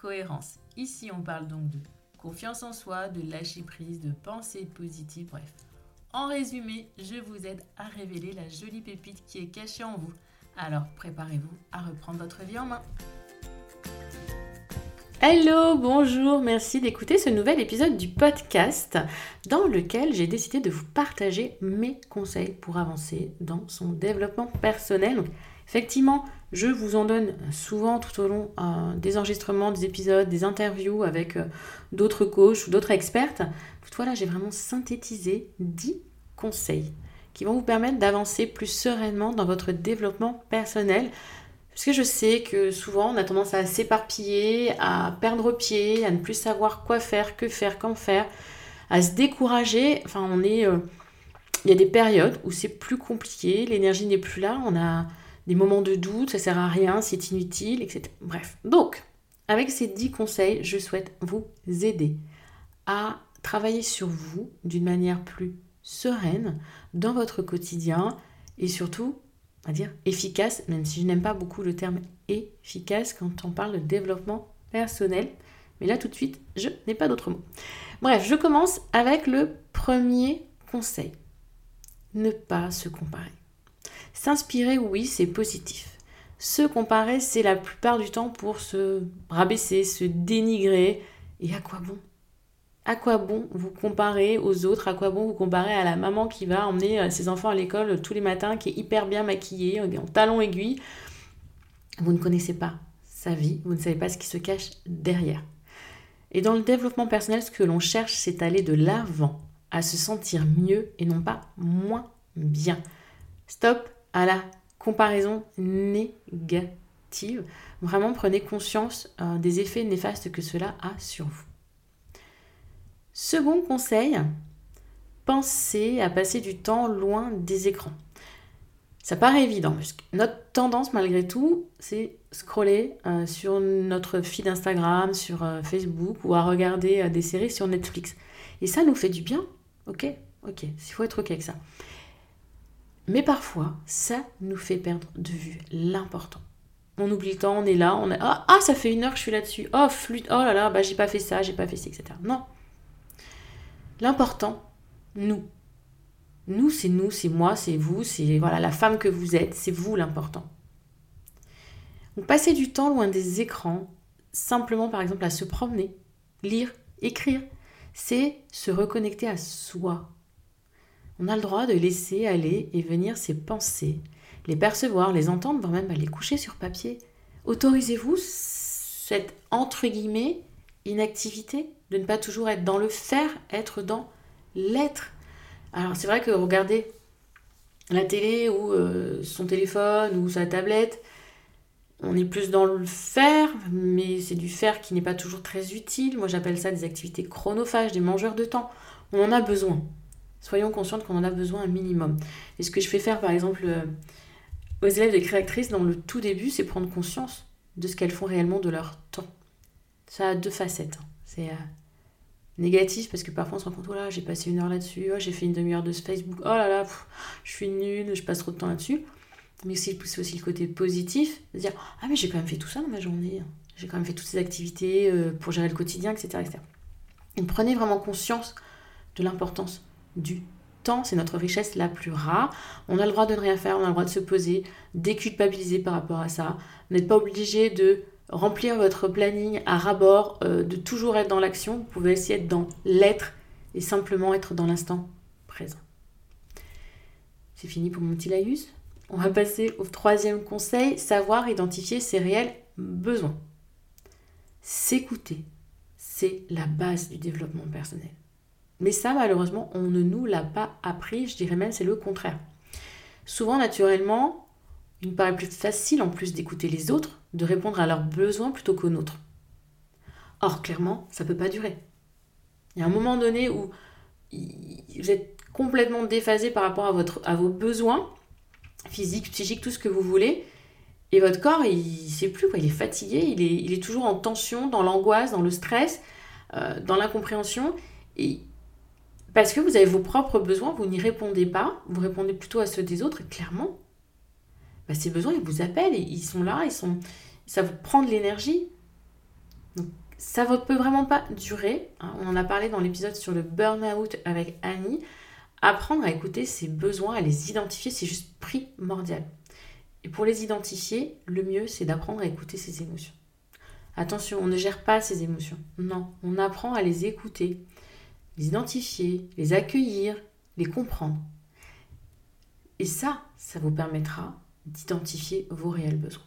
cohérence. Ici, on parle donc de confiance en soi, de lâcher prise, de pensée positive, bref. En résumé, je vous aide à révéler la jolie pépite qui est cachée en vous. Alors préparez-vous à reprendre votre vie en main. Hello, bonjour, merci d'écouter ce nouvel épisode du podcast dans lequel j'ai décidé de vous partager mes conseils pour avancer dans son développement personnel. effectivement, je vous en donne souvent tout au long euh, des enregistrements, des épisodes, des interviews avec euh, d'autres coachs ou d'autres expertes. Toutefois, j'ai vraiment synthétisé 10 conseils qui vont vous permettre d'avancer plus sereinement dans votre développement personnel. Parce que je sais que souvent, on a tendance à s'éparpiller, à perdre pied, à ne plus savoir quoi faire, que faire, quand faire, à se décourager. Enfin, on est... Euh, il y a des périodes où c'est plus compliqué, l'énergie n'est plus là, on a des moments de doute, ça sert à rien, c'est inutile, etc. Bref. Donc, avec ces 10 conseils, je souhaite vous aider à travailler sur vous d'une manière plus sereine dans votre quotidien et surtout, à dire efficace, même si je n'aime pas beaucoup le terme efficace quand on parle de développement personnel. Mais là, tout de suite, je n'ai pas d'autre mot. Bref, je commence avec le premier conseil. Ne pas se comparer. S'inspirer, oui, c'est positif. Se comparer, c'est la plupart du temps pour se rabaisser, se dénigrer. Et à quoi bon? À quoi bon vous comparer aux autres? À quoi bon vous comparer à la maman qui va emmener euh, ses enfants à l'école tous les matins, qui est hyper bien maquillée, en talons aiguilles? Vous ne connaissez pas sa vie, vous ne savez pas ce qui se cache derrière. Et dans le développement personnel, ce que l'on cherche, c'est aller de l'avant, à se sentir mieux et non pas moins bien. Stop à la comparaison négative. Vraiment, prenez conscience euh, des effets néfastes que cela a sur vous. Second conseil, pensez à passer du temps loin des écrans. Ça paraît évident, parce notre tendance malgré tout, c'est scroller euh, sur notre feed Instagram, sur euh, Facebook ou à regarder des séries sur Netflix. Et ça nous fait du bien, ok Ok, il faut être ok avec ça. Mais parfois, ça nous fait perdre de vue l'important. On oublie le temps, on est là, on a ah, ah, ça fait une heure que je suis là-dessus. Oh flûte, oh là là, bah j'ai pas fait ça, j'ai pas fait ça, etc. Non. L'important, nous. Nous, c'est nous, c'est moi, c'est vous, c'est voilà la femme que vous êtes, c'est vous l'important. Donc passer du temps loin des écrans, simplement par exemple à se promener, lire, écrire, c'est se reconnecter à soi, on a le droit de laisser aller et venir ses pensées, les percevoir, les entendre, voire même les coucher sur papier. Autorisez-vous cette entre guillemets inactivité de ne pas toujours être dans le faire, être dans l'être? Alors c'est vrai que regarder la télé ou euh, son téléphone ou sa tablette, on est plus dans le faire, mais c'est du faire qui n'est pas toujours très utile. Moi j'appelle ça des activités chronophages, des mangeurs de temps. On en a besoin. Soyons conscientes qu'on en a besoin un minimum. Et ce que je fais faire, par exemple, euh, aux élèves des créatrices dans le tout début, c'est prendre conscience de ce qu'elles font réellement de leur temps. Ça a deux facettes. Hein. C'est euh, négatif parce que parfois on se rend compte, oh là, j'ai passé une heure là-dessus, oh, j'ai fait une demi-heure de Facebook, oh là là, je suis nulle, je passe trop de temps là-dessus. Mais c'est aussi le côté positif, de dire, ah mais j'ai quand même fait tout ça dans ma journée, j'ai quand même fait toutes ces activités euh, pour gérer le quotidien, etc. etc. Et prenez vraiment conscience de l'importance du temps, c'est notre richesse la plus rare. On a le droit de ne rien faire, on a le droit de se poser, déculpabiliser par rapport à ça. Vous n'êtes pas obligé de remplir votre planning à rabord, euh, de toujours être dans l'action. Vous pouvez essayer d'être dans l'être et simplement être dans l'instant présent. C'est fini pour mon petit laïus. On va passer au troisième conseil, savoir identifier ses réels besoins. S'écouter, c'est la base du développement personnel. Mais ça, malheureusement, on ne nous l'a pas appris, je dirais même c'est le contraire. Souvent, naturellement, il me paraît plus facile, en plus d'écouter les autres, de répondre à leurs besoins plutôt qu'aux nôtres. Or, clairement, ça ne peut pas durer. Il y a un moment donné où vous êtes complètement déphasé par rapport à, vos besoins physiques, psychiques, tout ce que vous voulez. Et votre corps, il ne sait plus, il est fatigué, il est, toujours en tension, dans l'angoisse, dans le stress, euh, dans l'incompréhension. Parce que vous avez vos propres besoins, vous n'y répondez pas, vous répondez plutôt à ceux des autres, clairement, bah, ces besoins, ils vous appellent, ils sont là, ils sont, ça vous prend de l'énergie. Donc, ça ne peut vraiment pas durer. Hein. On en a parlé dans l'épisode sur le burn-out avec Annie. Apprendre à écouter ses besoins, à les identifier, c'est juste primordial. Et pour les identifier, le mieux, c'est d'apprendre à écouter ses émotions. Attention, on ne gère pas ses émotions. Non, on apprend à les écouter, les identifier, les accueillir, les comprendre. Et ça, ça vous permettra d'identifier vos réels besoins.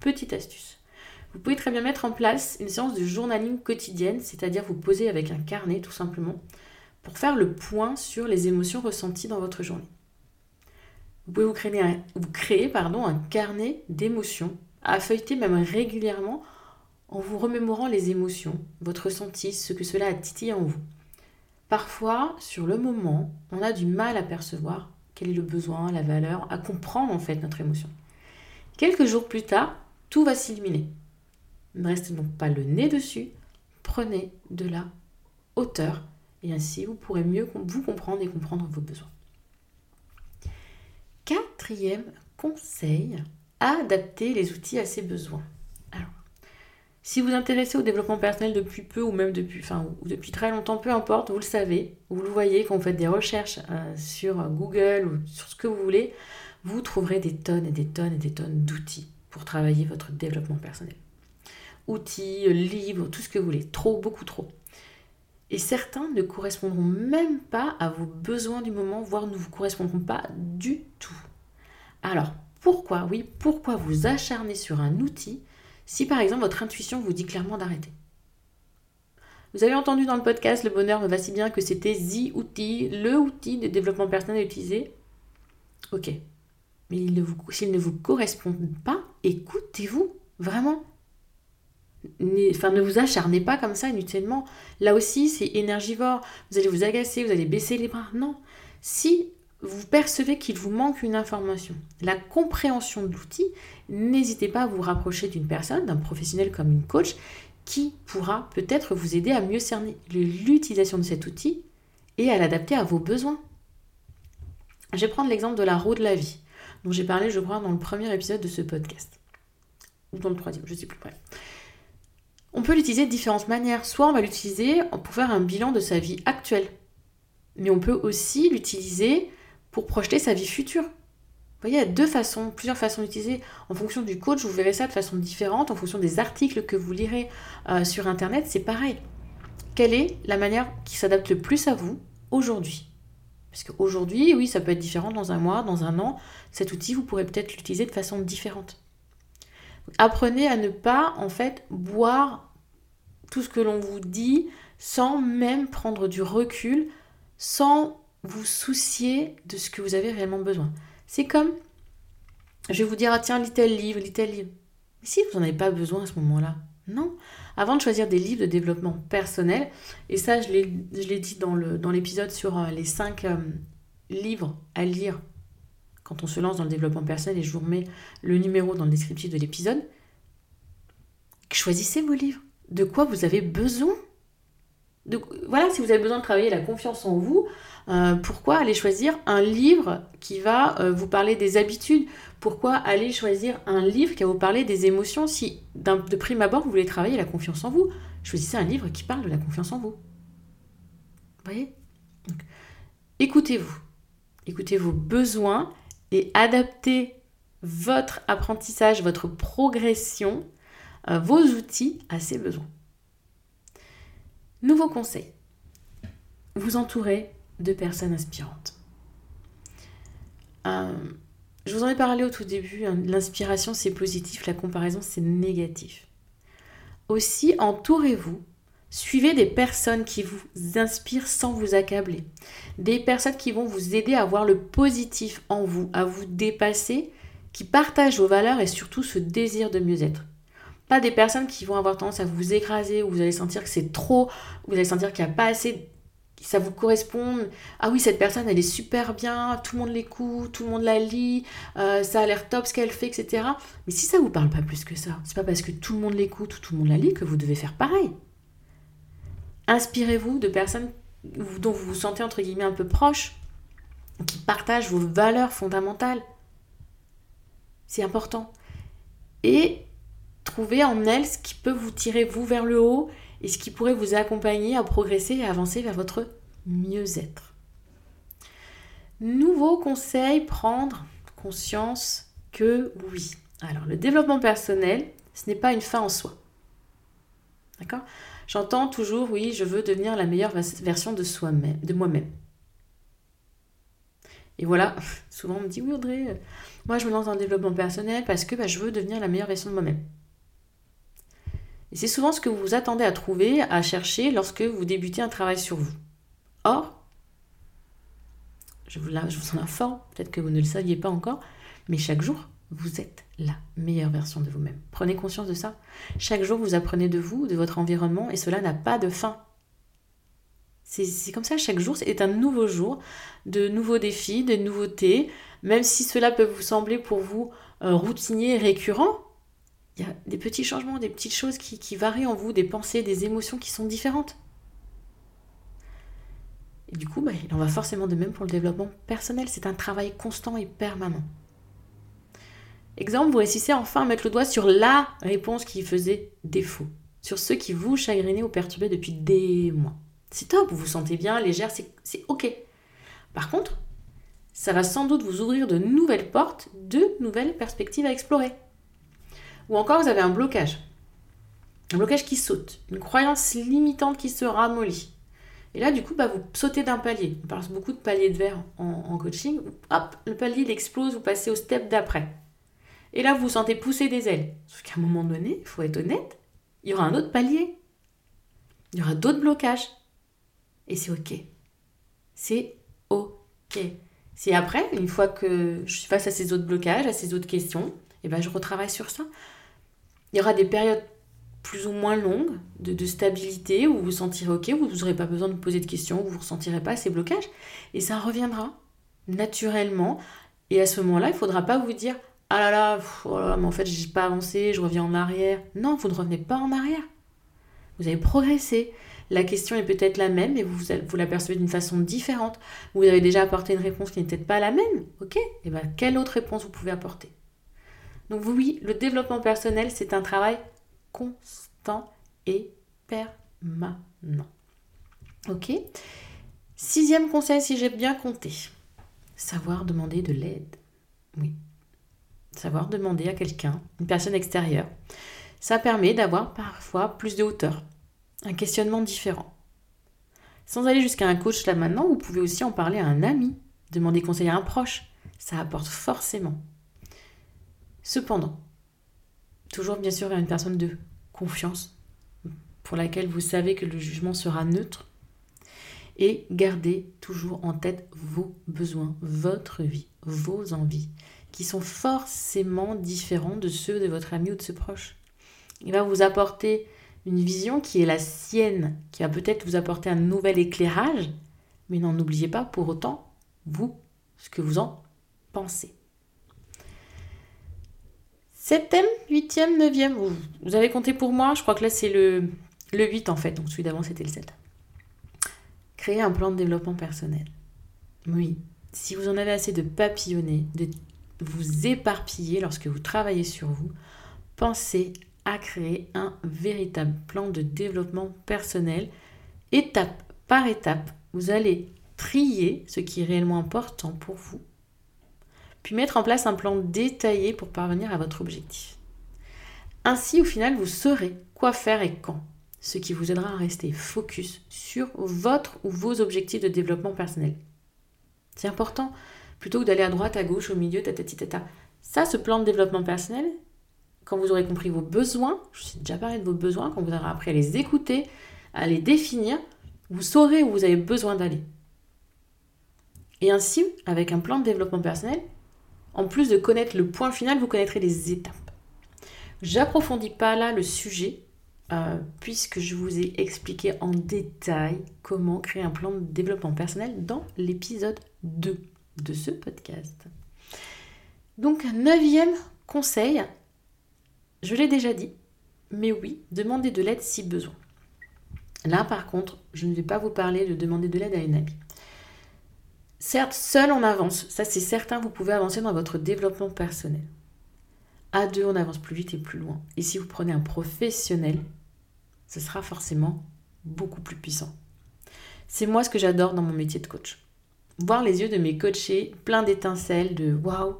Petite astuce. Vous pouvez très bien mettre en place une séance de journaling quotidienne, c'est-à-dire vous poser avec un carnet tout simplement, pour faire le point sur les émotions ressenties dans votre journée. Vous pouvez vous créer un, pardon, un carnet d'émotions à feuilleter même régulièrement en vous remémorant les émotions, votre ressenti, ce que cela a titillé en vous. Parfois, sur le moment, on a du mal à percevoir quel est le besoin, la valeur, à comprendre en fait notre émotion. Quelques jours plus tard, tout va s'illuminer. Ne restez donc pas le nez dessus, prenez de la hauteur et ainsi vous pourrez mieux vous comprendre et comprendre vos besoins. Quatrième conseil, adapter les outils à ses besoins. Si vous vous intéressez au développement personnel depuis peu ou même depuis, enfin, depuis très longtemps, peu importe, vous le savez, vous le voyez quand vous faites des recherches euh, sur Google ou sur ce que vous voulez, vous trouverez des tonnes et des tonnes et des tonnes d'outils pour travailler votre développement personnel. Outils, livres, tout ce que vous voulez, trop, beaucoup trop. Et certains ne correspondront même pas à vos besoins du moment, voire ne vous correspondront pas du tout. Alors, pourquoi, oui, pourquoi vous acharner sur un outil si par exemple votre intuition vous dit clairement d'arrêter Vous avez entendu dans le podcast Le bonheur me va si bien que c'était The outil, le outil de développement personnel à utiliser Ok. Mais s'il ne vous correspond pas, écoutez-vous, vraiment enfin, ne vous acharnez pas comme ça inutilement. Là aussi, c'est énergivore. Vous allez vous agacer, vous allez baisser les bras. Non. Si vous percevez qu'il vous manque une information, la compréhension de l'outil, n'hésitez pas à vous rapprocher d'une personne, d'un professionnel comme une coach, qui pourra peut-être vous aider à mieux cerner l'utilisation de cet outil et à l'adapter à vos besoins. Je vais prendre l'exemple de la roue de la vie, dont j'ai parlé, je crois, dans le premier épisode de ce podcast. Ou dans le troisième, je ne sais plus près. On peut l'utiliser de différentes manières. Soit on va l'utiliser pour faire un bilan de sa vie actuelle. Mais on peut aussi l'utiliser pour projeter sa vie future. Vous voyez, il y a deux façons, plusieurs façons d'utiliser. En fonction du coach, vous verrez ça de façon différente. En fonction des articles que vous lirez euh, sur Internet, c'est pareil. Quelle est la manière qui s'adapte le plus à vous aujourd'hui? Parce qu'aujourd'hui, oui, ça peut être différent dans un mois, dans un an. Cet outil, vous pourrez peut-être l'utiliser de façon différente. Apprenez à ne pas en fait boire tout ce que l'on vous dit sans même prendre du recul, sans vous soucier de ce que vous avez réellement besoin. C'est comme, je vais vous dire, ah tiens, lis livre, lis tel livre. Mais si vous n'en avez pas besoin à ce moment-là, non. Avant de choisir des livres de développement personnel, et ça je l'ai dit dans l'épisode sur euh, les 5 euh, livres à lire quand on se lance dans le développement personnel, et je vous remets le numéro dans le descriptif de l'épisode, choisissez vos livres. De quoi vous avez besoin? De, Voilà, si vous avez besoin de travailler la confiance en vous, euh, pourquoi aller choisir un livre qui va euh, vous parler des habitudes? Pourquoi aller choisir un livre qui va vous parler des émotions Si de prime abord vous voulez travailler la confiance en vous, choisissez un livre qui parle de la confiance en vous. Vous voyez? Écoutez-vous. Écoutez vos besoins et adapter votre apprentissage, votre progression, euh, vos outils à ces besoins. Nouveau conseil. Vous entourez de personnes inspirantes. Euh, je vous en ai parlé au tout début, hein, l'inspiration c'est positif, la comparaison c'est négatif. Aussi, entourez-vous Suivez des personnes qui vous inspirent sans vous accabler. Des personnes qui vont vous aider à voir le positif en vous, à vous dépasser, qui partagent vos valeurs et surtout ce désir de mieux-être. Pas des personnes qui vont avoir tendance à vous écraser, où vous allez sentir que c'est trop, vous allez sentir qu'il n'y a pas assez, ça vous correspond. Ah oui, cette personne, elle est super bien, tout le monde l'écoute, tout le monde la lit, euh, ça a l'air top ce qu'elle fait, etc. Mais si ça vous parle pas plus que ça, c'est pas parce que tout le monde l'écoute ou tout le monde la lit que vous devez faire pareil. Inspirez-vous de personnes dont vous vous sentez entre guillemets un peu proche, qui partagent vos valeurs fondamentales. C'est important. Et trouvez en elles ce qui peut vous tirer vous vers le haut et ce qui pourrait vous accompagner à progresser et avancer vers votre mieux-être. Nouveau conseil, prendre conscience que oui. Alors le développement personnel, ce n'est pas une fin en soi. D'accord? J'entends toujours oui, je veux devenir la meilleure version de moi-même. Et voilà, souvent on me dit oui Audrey, euh, moi je me lance dans le développement personnel parce que bah, je veux devenir la meilleure version de moi-même. Et c'est souvent ce que vous vous attendez à trouver, à chercher lorsque vous débutez un travail sur vous. Or, je vous, je vous en informe, peut-être que vous ne le saviez pas encore, mais chaque jour, vous êtes la meilleure version de vous-même. Prenez conscience de ça. Chaque jour, vous apprenez de vous, de votre environnement, et cela n'a pas de fin. C'est comme ça, chaque jour est un nouveau jour, de nouveaux défis, de nouveautés. Même si cela peut vous sembler pour vous euh, routinier récurrent, il y a des petits changements, des petites choses qui, varient en vous, des pensées, des émotions qui sont différentes. Et du coup, bah, il en va forcément de même pour le développement personnel. C'est un travail constant et permanent. Exemple, vous réussissez enfin à mettre le doigt sur la réponse qui faisait défaut, sur ce qui vous chagrinait ou perturbait depuis des mois. C'est top, vous vous sentez bien, légère, c'est ok. Par contre, ça va sans doute vous ouvrir de nouvelles portes, de nouvelles perspectives à explorer. Ou encore, vous avez un blocage. Un blocage qui saute, une croyance limitante qui se ramollit. Et là, du coup, bah, vous sautez d'un palier. On parle beaucoup de palier de verre en, coaching. Hop, le palier il explose, vous passez au step d'après. Et là, vous vous sentez pousser des ailes. Sauf qu'à un moment donné, il faut être honnête, il y aura un autre palier. Il y aura d'autres blocages. Et c'est OK. C'est OK. C'est après, une fois que je suis face à ces autres blocages, à ces autres questions, et ben je retravaille sur ça. Il y aura des périodes plus ou moins longues de, stabilité où vous vous sentirez OK, vous n'aurez pas besoin de poser de questions, vous ne ressentirez pas ces blocages. Et ça reviendra naturellement. Et à ce moment-là, il ne faudra pas vous dire Ah là là, oh mais en fait, je n'ai pas avancé, je reviens en arrière. Non, vous ne revenez pas en arrière. Vous avez progressé. La question est peut-être la même, mais vous, vous la percevez d'une façon différente. Vous avez déjà apporté une réponse qui n'est peut-être pas la même. Ok? Et bien, quelle autre réponse vous pouvez apporter? Donc oui, le développement personnel, c'est un travail constant et permanent. Ok Sixième conseil, si j'ai bien compté, savoir demander de l'aide. Oui. Savoir demander à quelqu'un, une personne extérieure. Ça permet d'avoir parfois plus de hauteur, un questionnement différent. Sans aller jusqu'à un coach là maintenant, vous pouvez aussi en parler à un ami, demander conseil à un proche. Ça apporte forcément. Cependant, toujours bien sûr vers une personne de confiance, pour laquelle vous savez que le jugement sera neutre. Et gardez toujours en tête vos besoins, votre vie, vos envies, qui sont forcément différents de ceux de votre ami ou de ce proche. Il va vous apporter une vision qui est la sienne, qui va peut-être vous apporter un nouvel éclairage, mais n'en oubliez pas pour autant, vous, ce que vous en pensez. Septième, huitième, neuvième, vous, avez compté pour moi, je crois que là c'est le, le 8 en fait, donc celui d'avant c'était le 7. Créer un plan de développement personnel. Oui, si vous en avez assez de papillonner, de vous éparpiller lorsque vous travaillez sur vous, pensez à créer un véritable plan de développement personnel. Étape par étape, vous allez trier ce qui est réellement important pour vous, puis mettre en place un plan détaillé pour parvenir à votre objectif. Ainsi, au final, vous saurez quoi faire et quand, ce qui vous aidera à rester focus sur votre ou vos objectifs de développement personnel. C'est important, plutôt que d'aller à droite, à gauche, au milieu, tata, tata. Ça, ce plan de développement personnel, quand vous aurez compris vos besoins, je suis déjà parlé de vos besoins, quand vous aurez appris à les écouter, à les définir, vous saurez où vous avez besoin d'aller. Et ainsi, avec un plan de développement personnel, en plus de connaître le point final, vous connaîtrez les étapes. J'approfondis pas là le sujet, euh, puisque je vous ai expliqué en détail comment créer un plan de développement personnel dans l'épisode 2 de ce podcast. Donc, neuvième conseil, je l'ai déjà dit, mais oui, demandez de l'aide si besoin. Là, par contre, je ne vais pas vous parler de demander de l'aide à une amie. Certes, seul on avance, ça c'est certain, vous pouvez avancer dans votre développement personnel. À deux, on avance plus vite et plus loin. Et si vous prenez un professionnel, ce sera forcément beaucoup plus puissant. C'est moi ce que j'adore dans mon métier de coach. Voir les yeux de mes coachés pleins d'étincelles, de waouh,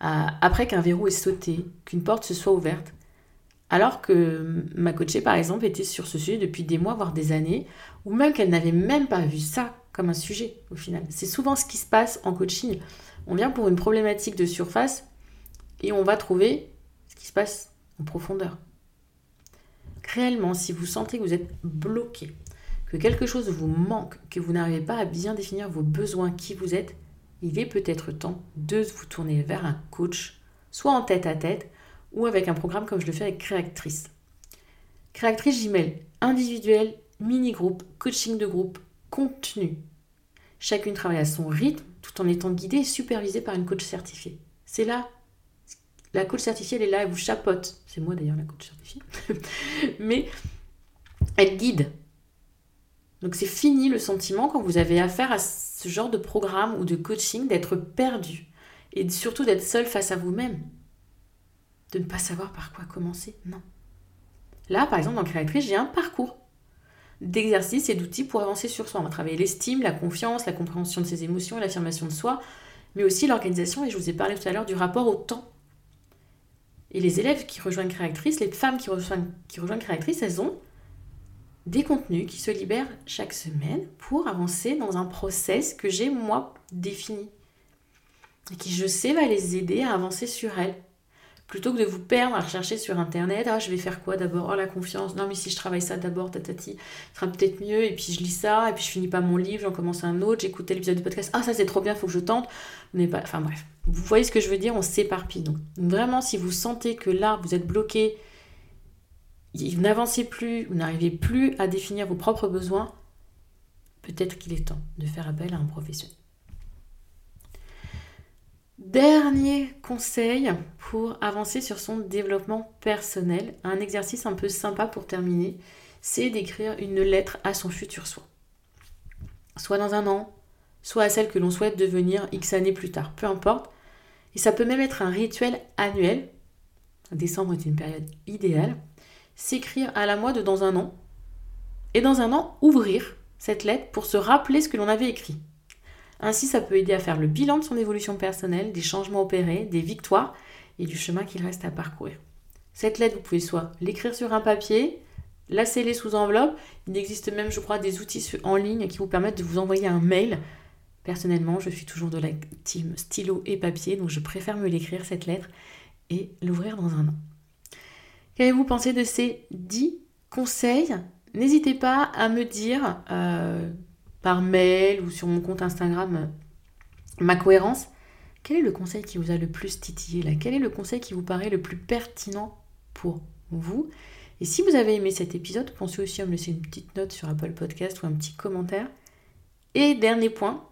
après qu'un verrou est sauté, qu'une porte se soit ouverte, alors que ma coachée, par exemple, était sur ce sujet depuis des mois, voire des années, ou même qu'elle n'avait même pas vu ça un sujet, au final. C'est souvent ce qui se passe en coaching. On vient pour une problématique de surface et on va trouver ce qui se passe en profondeur. Réellement, si vous sentez que vous êtes bloqué, que quelque chose vous manque, que vous n'arrivez pas à bien définir vos besoins, qui vous êtes, il est peut-être temps de vous tourner vers un coach, soit en tête à tête, ou avec un programme comme je le fais avec Créatrice. Créatrice, j'y individuel, mini-groupe, coaching de groupe, contenu. Chacune travaille à son rythme tout en étant guidée et supervisée par une coach certifiée. C'est là, la coach certifiée, elle est là, elle vous chapote. C'est moi d'ailleurs la coach certifiée. Mais elle guide. Donc c'est fini le sentiment quand vous avez affaire à ce genre de programme ou de coaching d'être perdu et surtout d'être seul face à vous-même de ne pas savoir par quoi commencer. Non. Là, par exemple, dans Créatrice, j'ai un parcours d'exercices et d'outils pour avancer sur soi. On va travailler l'estime, la confiance, la compréhension de ses émotions, l'affirmation de soi, mais aussi l'organisation, et je vous ai parlé tout à l'heure du rapport au temps. Et les élèves qui rejoignent Créatrice, les femmes qui rejoignent, qui elles ont des contenus qui se libèrent chaque semaine pour avancer dans un process que j'ai moi défini et qui je sais va les aider à avancer sur elles plutôt que de vous perdre à rechercher sur internet ah je vais faire quoi d'abord? Oh la confiance. Non mais si je travaille ça d'abord tatati ce sera peut-être mieux. Et puis je lis ça et puis je finis pas mon livre j'en commence un autre j'écoute l'épisode du podcast. Ah ça c'est trop bien faut que je tente. N'est pas enfin bref. Vous voyez ce que je veux dire? On s'éparpille. Donc vraiment si vous sentez que là vous êtes bloqué vous n'avancez plus vous n'arrivez plus à définir vos propres besoins peut-être qu'il est temps de faire appel à un professionnel Dernier conseil pour avancer sur son développement personnel, un exercice un peu sympa pour terminer, c'est d'écrire une lettre à son futur soi. Soit dans un an, soit à celle que l'on souhaite devenir X années plus tard, peu importe. Et ça peut même être un rituel annuel. Décembre est une période idéale. S'écrire à la mois de dans un an. Et dans un an, ouvrir cette lettre pour se rappeler ce que l'on avait écrit. Ainsi, ça peut aider à faire le bilan de son évolution personnelle, des changements opérés, des victoires et du chemin qu'il reste à parcourir. Cette lettre, vous pouvez soit l'écrire sur un papier, la sceller sous enveloppe. Il existe même, je crois, des outils en ligne qui vous permettent de vous envoyer un mail. Personnellement, je suis toujours de la team stylo et papier, donc je préfère me l'écrire, cette lettre, et l'ouvrir dans un an. Qu'avez-vous pensé de ces 10 conseils? N'hésitez pas à me dire euh, par mail ou sur mon compte Instagram euh, ma cohérence, quel est le conseil qui vous a le plus titillé là? Quel est le conseil qui vous paraît le plus pertinent pour vous? Et si vous avez aimé cet épisode, pensez aussi à me laisser une petite note sur Apple Podcast ou un petit commentaire. Et dernier point,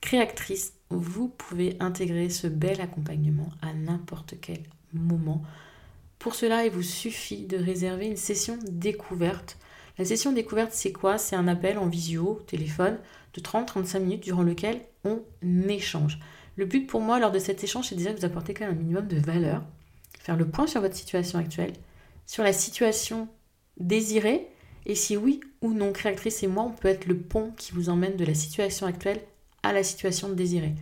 créatrice, vous pouvez intégrer ce bel accompagnement à n'importe quel moment. Pour cela, il vous suffit de réserver une session découverte la session découverte, c'est quoi? C'est un appel en visio, téléphone, de 30-35 minutes durant lequel on échange. Le but pour moi lors de cet échange, c'est déjà de vous apporter quand même un minimum de valeur, faire le point sur votre situation actuelle, sur la situation désirée, et si oui ou non, créatrice et moi, on peut être le pont qui vous emmène de la situation actuelle à la situation désirée.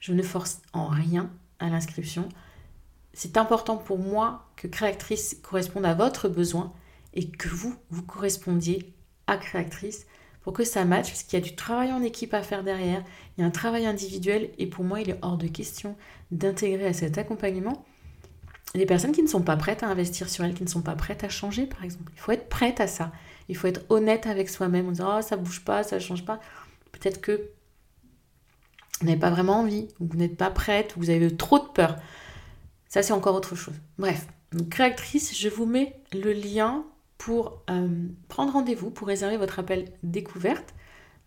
Je ne force en rien à l'inscription. C'est important pour moi que créatrice corresponde à votre besoin et que vous, vous correspondiez à créatrice pour que ça matche, parce qu'il y a du travail en équipe à faire derrière, il y a un travail individuel, et pour moi, il est hors de question d'intégrer à cet accompagnement les personnes qui ne sont pas prêtes à investir sur elles, qui ne sont pas prêtes à changer, par exemple. Il faut être prête à ça. Il faut être honnête avec soi-même en disant, oh, ça bouge pas, ça change pas. Peut-être que vous n'avez pas vraiment envie, ou vous n'êtes pas prête, ou vous avez trop de peur. Ça, c'est encore autre chose. Bref, créatrice, je vous mets le lien pour euh, prendre rendez-vous, pour réserver votre appel découverte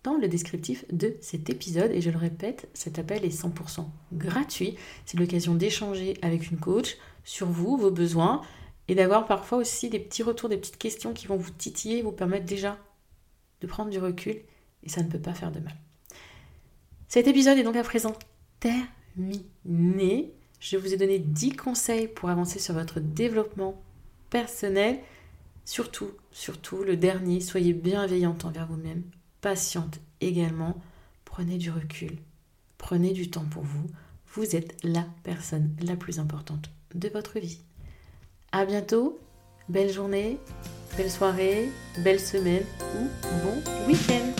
dans le descriptif de cet épisode. Et je le répète, cet appel est 100% gratuit. C'est l'occasion d'échanger avec une coach sur vous, vos besoins, et d'avoir parfois aussi des petits retours, des petites questions qui vont vous titiller, vous permettre déjà de prendre du recul, et ça ne peut pas faire de mal. Cet épisode est donc à présent terminé. Je vous ai donné 10 conseils pour avancer sur votre développement personnel. Surtout, surtout, le dernier, soyez bienveillante envers vous-même, patiente également, prenez du recul, prenez du temps pour vous. Vous êtes la personne la plus importante de votre vie. À bientôt, belle journée, belle soirée, belle semaine ou bon week-end.